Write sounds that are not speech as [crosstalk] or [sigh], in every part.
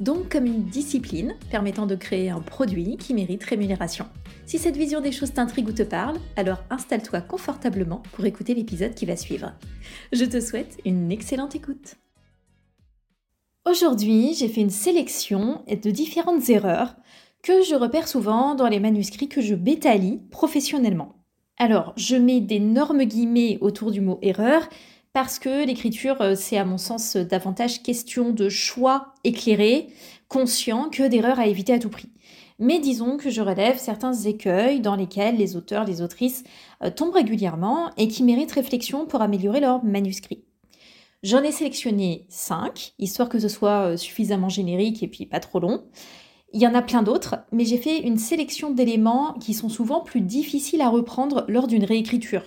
Donc comme une discipline permettant de créer un produit qui mérite rémunération. Si cette vision des choses t'intrigue ou te parle, alors installe-toi confortablement pour écouter l'épisode qui va suivre. Je te souhaite une excellente écoute. Aujourd'hui, j'ai fait une sélection de différentes erreurs que je repère souvent dans les manuscrits que je bétalie professionnellement. Alors, je mets d'énormes guillemets autour du mot erreur parce que l'écriture, euh, c'est à mon sens davantage question de choix éclairé, conscient, que d'erreurs à éviter à tout prix. Mais disons que je relève certains écueils dans lesquels les auteurs, les autrices euh, tombent régulièrement et qui méritent réflexion pour améliorer leur manuscrit. J'en ai sélectionné 5, histoire que ce soit euh, suffisamment générique et puis pas trop long. Il y en a plein d'autres, mais j'ai fait une sélection d'éléments qui sont souvent plus difficiles à reprendre lors d'une réécriture.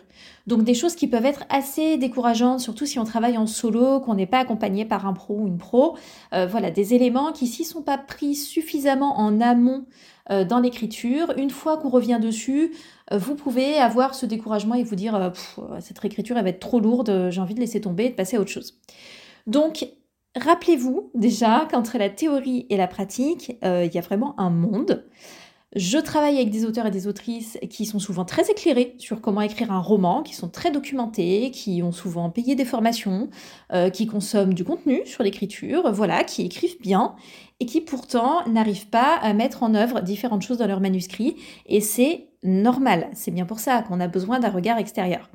Donc des choses qui peuvent être assez décourageantes, surtout si on travaille en solo, qu'on n'est pas accompagné par un pro ou une pro. Euh, voilà, des éléments qui, s'ils sont pas pris suffisamment en amont euh, dans l'écriture, une fois qu'on revient dessus, euh, vous pouvez avoir ce découragement et vous dire cette réécriture elle va être trop lourde, j'ai envie de laisser tomber et de passer à autre chose. Donc Rappelez-vous déjà qu'entre la théorie et la pratique, euh, il y a vraiment un monde. Je travaille avec des auteurs et des autrices qui sont souvent très éclairés sur comment écrire un roman, qui sont très documentés, qui ont souvent payé des formations, euh, qui consomment du contenu sur l'écriture, voilà, qui écrivent bien et qui pourtant n'arrivent pas à mettre en œuvre différentes choses dans leur manuscrit. Et c'est normal. C'est bien pour ça qu'on a besoin d'un regard extérieur.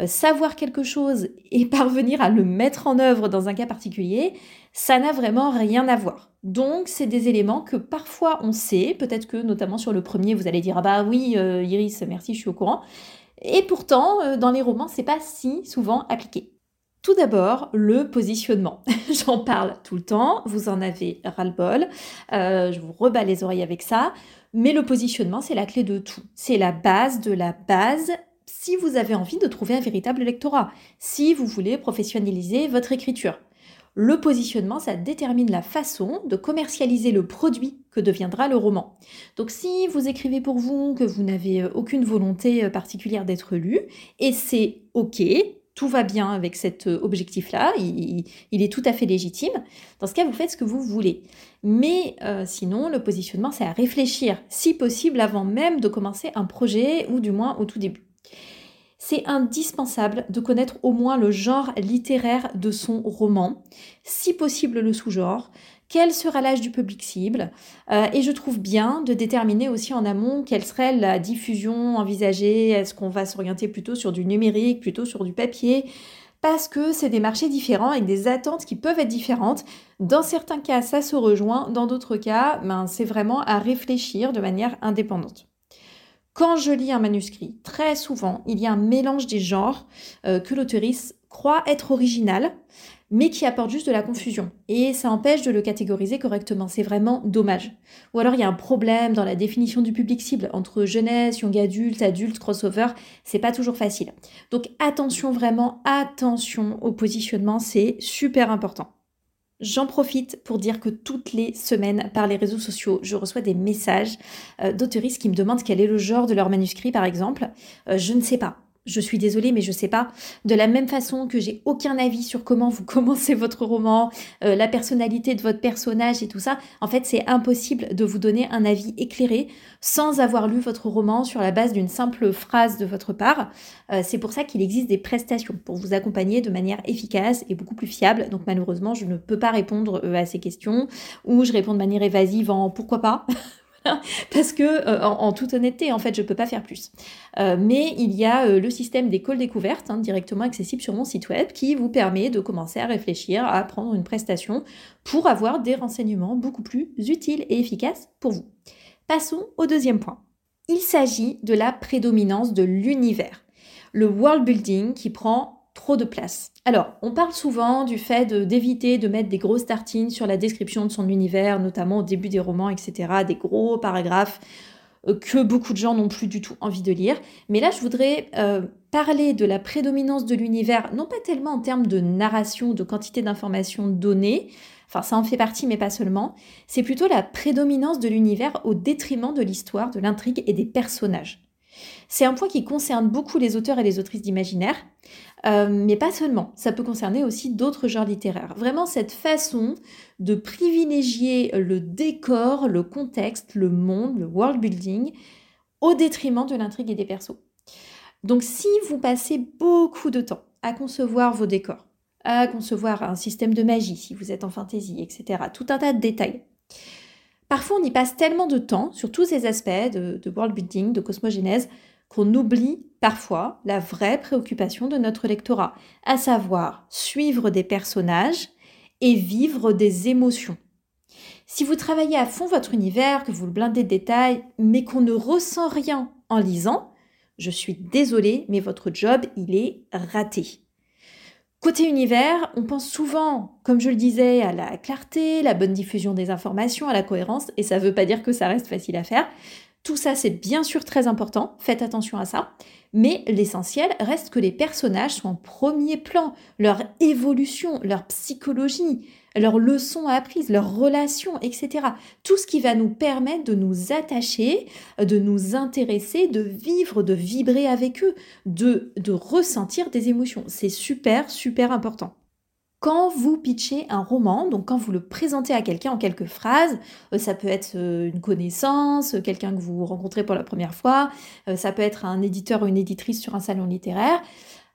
Euh, savoir quelque chose et [laughs] parvenir à le mettre en œuvre dans un cas particulier, ça n'a vraiment rien à voir. Donc, c'est des éléments que parfois on sait, peut-être que notamment sur le premier, vous allez dire ah bah oui, euh, Iris, merci, je suis au courant. Et pourtant, euh, dans les romans, c'est pas si souvent appliqué. Tout d'abord, le positionnement. [laughs] J'en parle tout le temps, vous en avez ras-le-bol, je vous rebats les oreilles avec ça, mais le positionnement, c'est la clé de tout. C'est la base de la base si vous avez envie de trouver un véritable lectorat, si vous voulez professionnaliser votre écriture. Le positionnement, ça détermine la façon de commercialiser le produit que deviendra le roman. Donc si vous écrivez pour vous, que vous n'avez euh, aucune volonté euh, particulière d'être lu, et c'est OK, tout va bien avec cet euh, objectif-là, il, est tout à fait légitime. Dans ce cas, vous faites ce que vous voulez. Mais sinon, le positionnement, c'est à réfléchir, si possible, avant même de commencer un projet, ou du moins au tout début c'est indispensable de connaître au moins le genre littéraire de son roman, si possible le sous-genre, quel sera l'âge du public cible, euh, et je trouve bien de déterminer aussi en amont quelle serait la diffusion envisagée, est-ce qu'on va s'orienter plutôt sur du numérique, plutôt sur du papier, parce que c'est des marchés différents avec des attentes qui peuvent être différentes. Dans certains cas, ça se rejoint, dans d'autres cas, ben, c'est vraiment à réfléchir de manière indépendante. Quand je lis un manuscrit, très souvent, il y a un mélange des genres euh, que l'auteuriste croit être original, mais qui apporte juste de la confusion. Et ça empêche de le catégoriser correctement. C'est vraiment dommage. Ou alors il y a un problème dans la définition du public cible entre jeunesse, young adulte, adulte, crossover. C'est pas toujours facile. Donc attention vraiment, attention au positionnement, c'est super important. J'en profite pour dire que toutes les semaines, par les réseaux sociaux, je reçois des messages euh, d'auteuristes qui me demandent quel est le genre de leur manuscrit, par exemple. Euh, je ne sais pas je suis désolée, mais je sais pas. De la même façon que j'ai aucun avis sur comment vous [laughs] commencez votre roman, euh, la personnalité de votre personnage et tout ça, en fait, c'est impossible de vous donner un avis éclairé sans avoir lu votre roman sur la base d'une simple phrase de votre part. Euh, c'est pour ça qu'il existe des prestations pour vous accompagner de manière efficace et beaucoup plus fiable. Donc malheureusement, je ne peux pas répondre euh, à ces questions ou je réponds de manière évasive en pourquoi pas [laughs] [laughs] parce que euh, en, toute honnêteté, en fait, je peux pas faire plus. Euh, mais il y a euh, le système d'école découverte hein, directement accessible sur mon site web qui vous permet de commencer à réfléchir à prendre une prestation pour avoir des renseignements beaucoup plus utiles et efficaces pour vous. Passons au deuxième point. Il s'agit de la prédominance de l'univers, le world building qui prend de place. Alors, on parle souvent du fait d'éviter de, mettre des grosses tartines sur la description de son univers, notamment au début des romans, etc., des gros paragraphes. euh, que beaucoup de gens n'ont plus du tout envie de lire. Mais là, je voudrais euh, parler de la prédominance de l'univers, non pas tellement en termes de narration, de quantité d'informations données, enfin ça en fait partie, mais pas seulement, c'est plutôt la prédominance de l'univers au détriment de l'histoire, de l'intrigue et des personnages. C'est un point qui concerne beaucoup les auteurs et les autrices d'imaginaire, euh, mais pas seulement. Ça peut concerner aussi d'autres genres littéraires. Vraiment cette façon de privilégier le décor, le contexte, le monde, le world building, au détriment de l'intrigue et des persos. Donc si vous passez beaucoup de temps à concevoir vos décors, à concevoir un système de magie si vous êtes en fantasy, etc., tout un tas de détails, Parfois, on y passe tellement de temps sur tous ces aspects de, world building, de cosmogénèse, qu'on oublie parfois la vraie préoccupation de notre lectorat, à savoir suivre des personnages et vivre des émotions. Si vous travaillez à fond votre univers, que vous le blindez de détails, mais qu'on ne ressent rien en lisant, je suis désolée, mais votre job, il est raté. Côté univers, on pense souvent, comme je le disais, à la clarté, la bonne diffusion des informations, à la cohérence, et ça ne veut pas dire que ça reste facile à faire. Tout ça, c'est bien sûr très important, faites attention à ça, mais l'essentiel reste que les personnages soient en premier plan, leur évolution, leur psychologie, leurs leçons apprises, leurs relations, etc. Tout ce qui va nous permettre de nous attacher, de nous intéresser, de vivre, de vibrer avec eux, de, ressentir des émotions. C'est super, super important. Quand vous pitchez un roman, donc quand vous le présentez à quelqu'un en quelques phrases, euh, ça peut être euh, une connaissance, quelqu'un que vous rencontrez pour la première fois, euh, ça peut être un éditeur ou une éditrice sur un salon littéraire,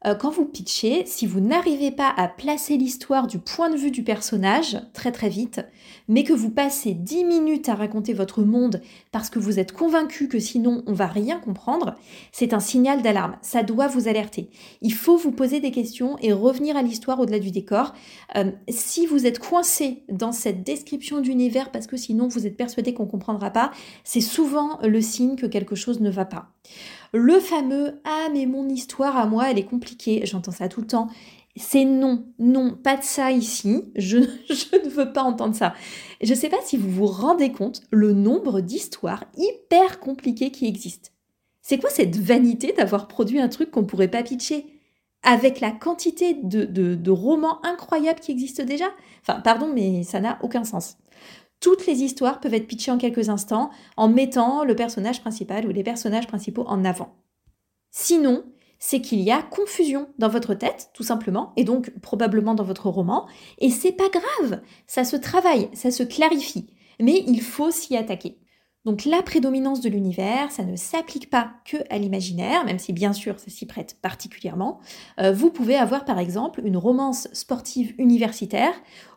euh, quand vous pitchez, si vous n'arrivez pas à placer l'histoire du point de vue du personnage très très vite, mais que vous passez 10 minutes à raconter votre monde parce que vous êtes convaincu que sinon on va rien comprendre, c'est un signal d'alarme. Ça doit vous alerter. Il faut vous poser des questions et revenir à l'histoire au-delà du décor. Euh, si vous êtes coincé dans cette description d'univers parce que sinon vous êtes persuadé qu'on comprendra pas, c'est souvent le signe que quelque chose ne va pas. Le fameux Ah, mais mon histoire à moi, elle est compliquée. J'entends ça tout le temps. C'est non, non, pas de ça ici. Je, [laughs] ne veux pas entendre ça. Je ne sais pas si vous vous rendez compte le nombre d'histoires hyper compliquées qui existent. C'est quoi cette vanité d'avoir produit un truc qu'on pourrait pas pitcher? Avec la quantité de, de romans incroyables qui existent déjà? Enfin, pardon, mais ça n'a aucun sens. Toutes les histoires peuvent être pitchées en quelques instants en mettant le personnage principal ou les personnages principaux en avant. Sinon, c'est qu'il y a confusion dans votre tête, tout simplement, et donc probablement dans votre roman, et c'est pas grave, ça se travaille, ça se clarifie, mais il faut s'y attaquer. Donc la prédominance de l'univers, ça ne s'applique pas que à l'imaginaire, même si bien sûr ça s'y prête particulièrement. Euh, vous pouvez avoir par exemple une romance sportive universitaire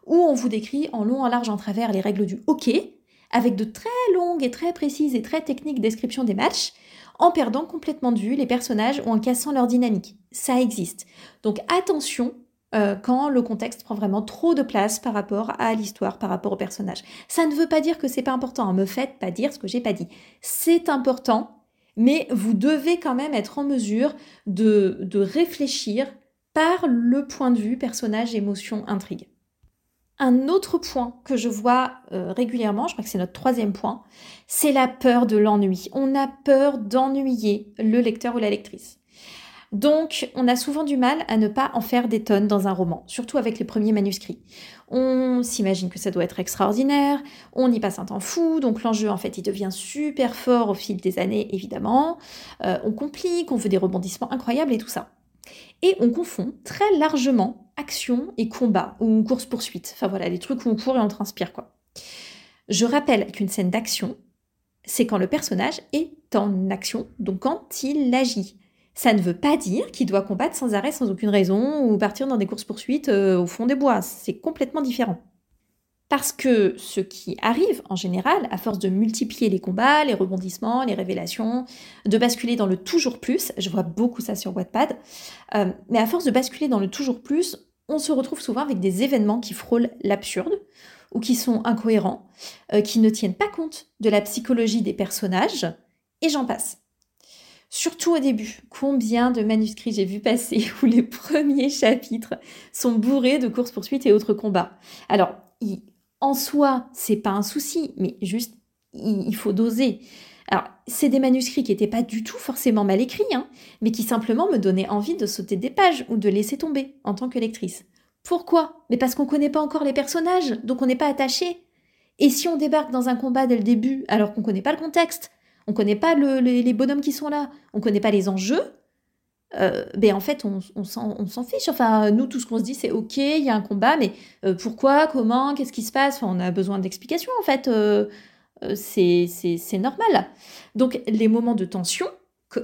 où on vous décrit en long, en large, en travers les règles du hockey, avec de très longues et très précises et très techniques descriptions des matchs, en perdant complètement de vue les personnages ou en cassant leur dynamique. Ça existe. Donc attention euh, quand le contexte prend vraiment trop de place par rapport à l'histoire, par rapport au personnage. Ça ne veut pas dire que c'est pas important. Hein. Me faites pas dire ce que j'ai pas dit. C'est important, mais vous devez quand même être en mesure de, de réfléchir par le point de vue personnage, émotion, intrigue. Un autre point que je vois euh, régulièrement, je crois que c'est notre troisième point, c'est la peur de l'ennui. On a peur d'ennuyer le lecteur ou la lectrice. Donc, on a souvent du mal à ne pas en faire des tonnes dans un roman, surtout avec les premiers manuscrits. On s'imagine que ça doit être extraordinaire, on y passe un temps fou, donc l'enjeu en fait il devient super fort au fil des années évidemment. Euh, on complique, on veut des rebondissements incroyables et tout ça. Et on confond très largement action et combat ou course-poursuite. Enfin voilà, les trucs où on court et on transpire quoi. Je rappelle qu'une scène d'action, c'est quand le personnage est en action, donc quand il agit. Ça ne veut pas dire qu'il doit combattre sans arrêt, sans aucune raison, ou partir dans des courses-poursuites euh, au fond des bois. C'est complètement différent. Parce que ce qui arrive en général, à force de multiplier les combats, les rebondissements, les révélations, de basculer dans le toujours plus, je vois beaucoup ça sur Wattpad, euh, mais à force de basculer dans le toujours plus, on se retrouve souvent avec des événements qui frôlent l'absurde ou qui sont incohérents, euh, qui ne tiennent pas compte de la psychologie des personnages, et j'en passe. Surtout au début, combien de manuscrits j'ai vu passer [laughs] où les premiers chapitres sont bourrés de courses-poursuites et autres combats. Alors, en soi, c'est pas un souci, mais juste, il faut doser. C'est des manuscrits qui n'étaient pas du tout forcément mal écrits, hein, mais qui simplement me donnaient envie de sauter des pages ou de laisser tomber en tant que lectrice. Pourquoi? Mais parce qu'on ne connaît pas encore les personnages, donc on n'est pas attaché. Et si on débarque dans un combat dès le début, alors qu'on ne connaît pas le contexte, on ne connaît pas les, bonhommes qui sont là, on ne connaît pas les enjeux, euh, ben en fait, on, on s'en fiche. Enfin, nous, tout ce qu'on se dit, c'est OK, il y a un combat, mais euh, pourquoi, comment, qu'est-ce qui se passe? On a besoin d'explications, en fait. Euh, c'est normal. Donc, les moments de tension,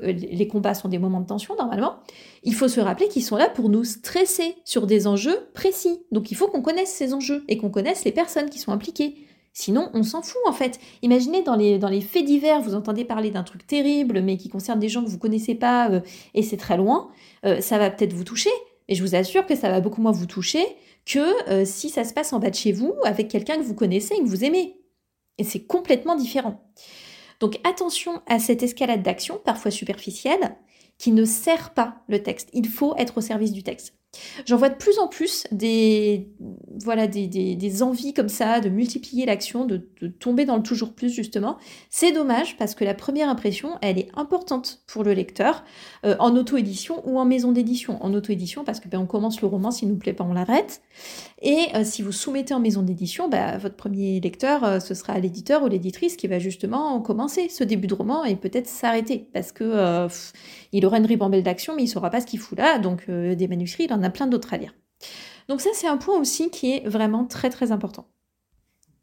les combats sont des moments de tension, normalement, il faut se rappeler qu'ils sont là pour nous stresser sur des enjeux précis. Donc, il faut qu'on connaisse ces enjeux et qu'on connaisse les personnes qui sont impliquées. Sinon, on s'en fout en fait. Imaginez dans les, faits divers, vous entendez parler d'un truc terrible, mais qui concerne des gens que vous connaissez pas euh, et c'est très loin. Euh, ça va peut-être vous toucher, mais je vous assure que ça va beaucoup moins vous toucher que euh, si ça se passe en bas de chez vous avec quelqu'un que vous connaissez et que vous aimez. Et c'est complètement différent. Donc attention à cette escalade d'action, parfois superficielle, qui ne sert pas le texte. Il faut être au service du texte. J'en vois de plus en plus des, voilà, des, envies comme ça de multiplier l'action, de, tomber dans le toujours plus justement. C'est dommage parce que la première impression, elle est importante pour le lecteur euh, en auto-édition ou en maison d'édition. En auto-édition parce que ben, on commence le roman, s'il nous plaît pas, on l'arrête. Et euh, si vous soumettez en maison d'édition, bah, votre premier lecteur, euh, ce sera l'éditeur ou l'éditrice qui va justement commencer ce début de roman et peut-être s'arrêter parce que il aura une ribambelle d'action, mais il saura pas ce qu'il fout là. Donc des manuscrits, il en a plein d'autres à lire. Donc ça, c'est un point aussi qui est vraiment très très important.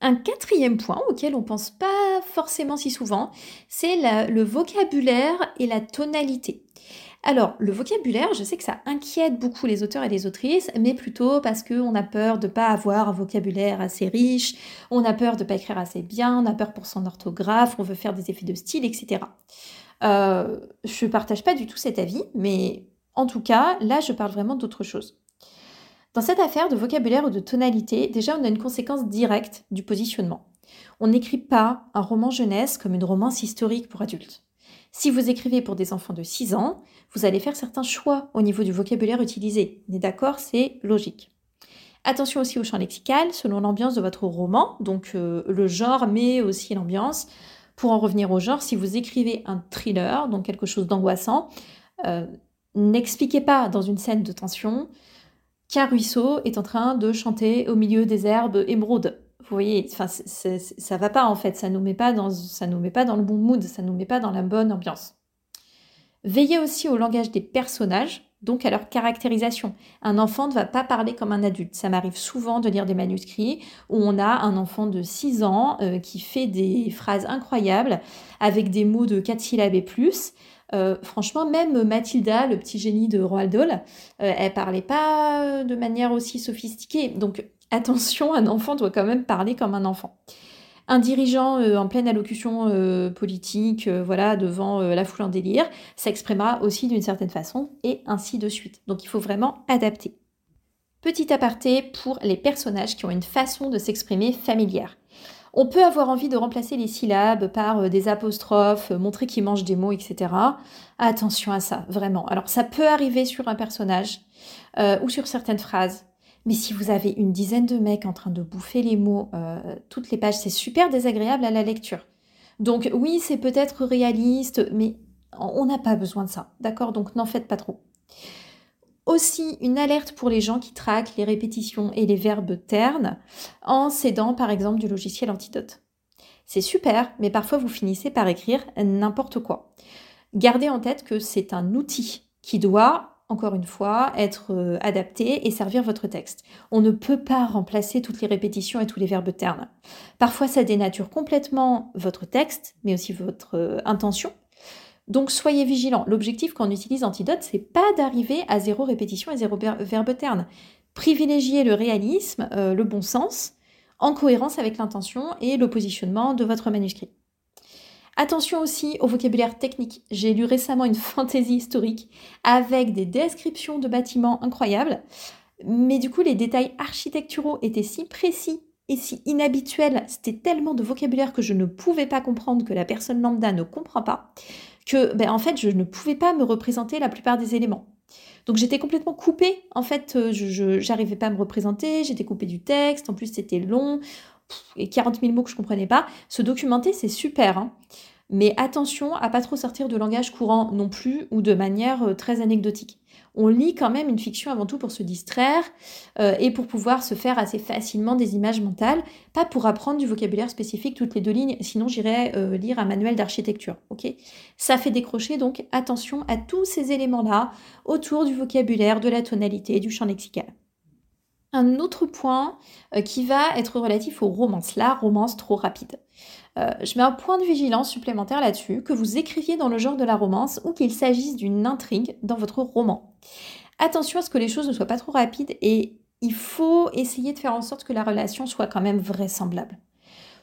Un quatrième point auquel on pense pas forcément si souvent, c'est le vocabulaire et la tonalité. Alors, le vocabulaire, je sais que ça inquiète beaucoup les auteurs et les autrices, mais plutôt parce qu'on a peur de ne pas avoir un vocabulaire assez riche, on a peur de ne pas écrire assez bien, on a peur pour son orthographe, on veut faire des effets de style, etc. Euh, je ne partage pas du tout cet avis, mais en tout cas, là, je parle vraiment d'autre chose. Dans cette affaire de vocabulaire ou de tonalité, déjà, on a une conséquence directe du positionnement. On n'écrit pas un roman jeunesse comme une romance historique pour adultes. Si vous écrivez pour des enfants de 6 ans, vous allez faire certains choix au niveau du vocabulaire utilisé. On est d'accord, c'est logique. Attention aussi au champ lexical, selon l'ambiance de votre roman, donc euh, le genre, mais aussi l'ambiance. Pour en revenir au genre, si vous écrivez un thriller, donc quelque chose d'angoissant, euh, n'expliquez pas dans une scène de tension qu'un ruisseau est en train de chanter au milieu des herbes émeraudes. Vous voyez, enfin, ça va pas en fait, ça nous nous met pas dans le bon mood, ça nous met pas dans la bonne ambiance. Veillez aussi au langage des personnages, donc à leur caractérisation. Un enfant ne va pas parler comme un adulte. Ça m'arrive souvent de lire des manuscrits où on a un enfant de 6 ans euh, qui fait des phrases incroyables avec des mots de 4 syllabes et plus. Euh, franchement, même Mathilda, le petit génie de Roald Dahl, euh, elle parlait pas de manière aussi sophistiquée. Donc attention, un enfant doit quand même parler comme un enfant. Un dirigeant euh, en pleine allocution politique, voilà, devant la foule en délire, s'exprimera aussi d'une certaine façon, et ainsi de suite. Donc il faut vraiment adapter. Petit aparté pour les personnages qui ont une façon de s'exprimer familière. On peut avoir envie de remplacer les syllabes par euh, des apostrophes, euh, montrer qu'ils mangent des mots, etc. Attention à ça, vraiment. Alors ça peut arriver sur un personnage euh, ou sur certaines phrases. Mais si vous avez une dizaine de mecs en train de bouffer les mots, toutes les pages, c'est super désagréable à la lecture. Donc oui, c'est peut-être réaliste, mais on n'a pas besoin de ça. D'accord? Donc n'en faites pas trop. Aussi une alerte pour les gens qui traquent les répétitions et les verbes ternes en s'aidant par exemple du logiciel Antidote. C'est super, mais parfois vous finissez par écrire n'importe quoi. Gardez en tête que c'est un outil qui doit, encore une fois, être euh, adapté et servir votre texte. On ne peut pas remplacer toutes les répétitions et tous les verbes ternes. Parfois ça dénature complètement votre texte, mais aussi votre euh, intention. Donc soyez vigilants. L'objectif quand on utilise Antidote, c'est pas d'arriver à zéro répétition et zéro verbe terne. Privilégiez le réalisme, euh, le bon sens, en cohérence avec l'intention et le positionnement de votre manuscrit. Attention aussi au vocabulaire technique. J'ai lu récemment une [laughs] fantaisie historique avec des descriptions de bâtiments incroyables, mais du coup les détails architecturaux étaient si précis et si inhabituels, c'était tellement de vocabulaire que je ne pouvais pas comprendre que la personne lambda ne comprend pas que ben, en fait je ne pouvais pas me représenter la plupart des éléments. Donc j'étais complètement coupée, en fait euh, je n'arrivais pas à me représenter, j'étais coupée du texte, en plus c'était long, et 40 000 mots que je comprenais pas. Se documenter c'est super, hein. Mais attention à pas trop sortir de langage courant non plus ou de manière euh, très anecdotique. On lit quand même une fiction avant tout pour se distraire euh, et pour pouvoir se faire assez facilement des images mentales, pas pour apprendre du vocabulaire spécifique toutes les deux lignes, sinon j'irais euh, lire un manuel d'architecture. Ça fait décrocher, donc attention à tous ces éléments-là autour du vocabulaire, de la tonalité, du champ lexical. Un autre point qui va être relatif aux romances, la romance trop rapide. Euh, je mets un point de vigilance supplémentaire là-dessus, que vous écriviez dans le genre de la romance ou qu'il s'agisse d'une intrigue dans votre roman. Attention à ce que les choses ne soient pas trop rapides et il faut essayer de faire en sorte que la relation soit quand même vraisemblable.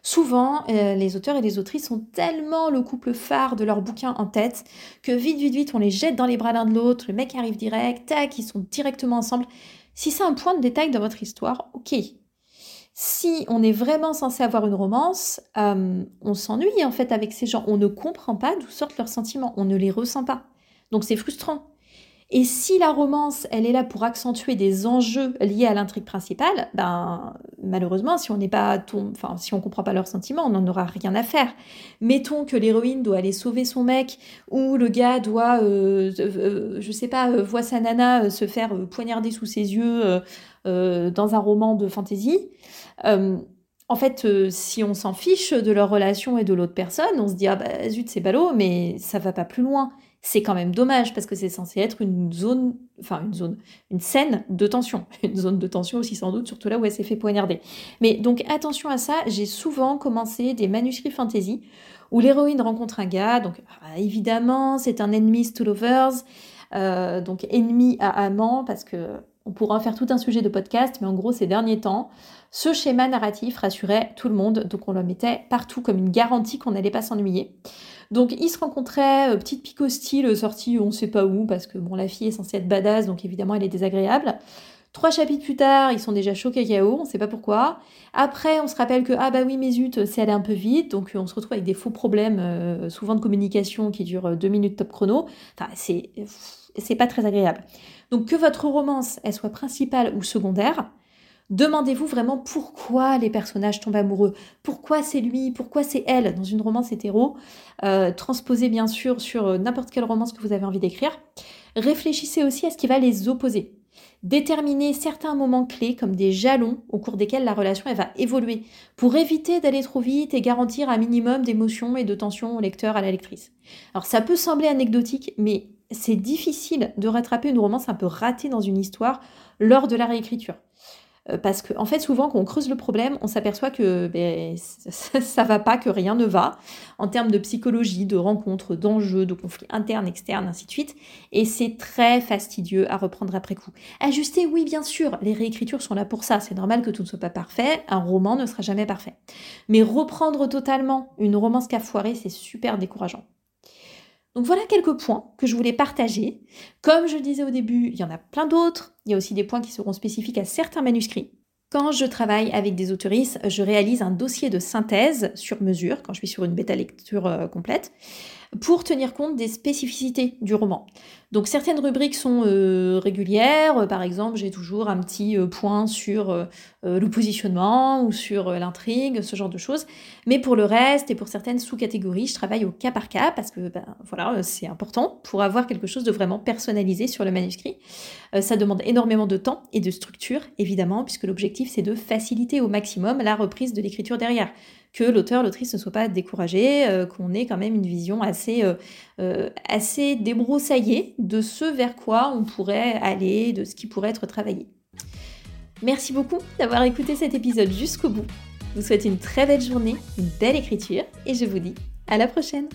Souvent, euh, les auteurs et les autrices ont tellement le couple phare de leur bouquin en tête que vite, vite, vite, on les jette dans les bras l'un de l'autre, le mec arrive direct, tac, ils sont directement ensemble. Si c'est un point de détail dans votre histoire, ok, si on est vraiment censé avoir une romance, euh, on s'ennuie en fait avec ces gens. On ne comprend pas d'où sortent leurs sentiments, on ne les ressent pas. Donc c'est frustrant. Et si la romance, elle est là pour accentuer des enjeux liés à l'intrigue principale, ben malheureusement, si on n'est pas, enfin si on comprend pas leurs sentiments, on n'en aura rien à faire. Mettons que l'héroïne doit aller sauver son mec ou le gars doit, euh, euh, je sais pas, voit sa nana se faire poignarder sous ses yeux dans un roman de fantasy. Euh, en fait, euh, si on s'en fiche de leur relation et de l'autre personne, on se dit ah bah zut c'est ballot, mais ça va pas plus loin. C'est quand même dommage parce que c'est censé être une zone, enfin une zone, une scène de tension, [laughs] une zone de tension aussi sans doute, surtout là où elle s'est fait poignarder. Mais donc attention à ça. J'ai souvent commencé des manuscrits fantasy où l'héroïne rencontre un gars, donc ah, évidemment c'est un ennemi to lovers, euh, donc ennemi à amant parce que on pourra faire tout un sujet de podcast, mais en gros ces derniers temps. Ce schéma narratif rassurait tout le monde, donc on le mettait partout comme une garantie qu'on n'allait pas s'ennuyer. Donc ils se rencontraient, euh, petite pique hostile sortie on sait pas où, parce que bon la fille est censée être badass, donc évidemment elle est désagréable. Trois chapitres plus tard, ils sont déjà chauds cacao, on sait pas pourquoi. Après, on se rappelle que, ah bah oui, mais zut, c'est allé un peu vite, donc on se retrouve avec des faux problèmes, euh, souvent de communication qui durent euh, deux minutes top chrono. Enfin, c'est, c'est pas très agréable. Donc que votre romance, elle soit principale ou secondaire, Demandez-vous vraiment pourquoi les personnages tombent amoureux, pourquoi c'est lui, pourquoi c'est elle? Dans une romance hétéro. Euh, bien sûr sur euh, n'importe quelle romance que vous avez envie d'écrire. Réfléchissez aussi à ce qui va les opposer. Déterminez certains moments clés comme des jalons au cours desquels la relation va évoluer pour éviter d'aller trop vite et garantir un minimum d'émotion et de tension au lecteur, à la lectrice. Alors ça peut sembler anecdotique, mais c'est difficile de rattraper une romance un peu ratée dans une histoire lors de la réécriture. Euh, parce qu'en en fait, souvent, quand on creuse le problème, on s'aperçoit que ben, [laughs] ça, va pas, que rien ne va, en termes de psychologie, de rencontres, d'enjeux, de conflits internes, externes, ainsi de suite. Et c'est très fastidieux à reprendre après coup. Ajuster, oui, bien sûr, les réécritures sont là pour ça. C'est normal que tout ne soit pas parfait. Un roman ne sera jamais parfait. Mais reprendre totalement une romance qu'a foiré, c'est super décourageant. Donc voilà quelques points que je voulais partager. Comme je le disais au début, il y en a plein d'autres. Il y a aussi des points qui seront spécifiques à certains manuscrits. Quand je travaille avec des autoristes, je réalise un dossier de synthèse sur mesure, quand je suis sur une bêta lecture euh, complète, pour tenir compte des spécificités du roman. Donc certaines rubriques sont euh, régulières, euh, par exemple j'ai toujours un petit euh, point sur le positionnement ou sur l'intrigue, ce genre de choses. Mais pour le reste et pour certaines sous-catégories, je travaille au cas par cas parce que ben, voilà, c'est important pour avoir quelque chose de vraiment personnalisé sur le manuscrit. ça demande énormément de temps et de structure, évidemment, puisque l'objectif c'est de faciliter au maximum la reprise de l'écriture derrière que l'auteur, l'autrice ne soit pas découragé, euh, qu'on ait quand même une vision assez, euh, euh, assez débroussaillée de ce vers quoi on pourrait aller, de ce qui pourrait être travaillé. Merci beaucoup d'avoir écouté cet épisode jusqu'au bout. Je vous souhaite une très belle journée, une belle écriture et je vous dis à la prochaine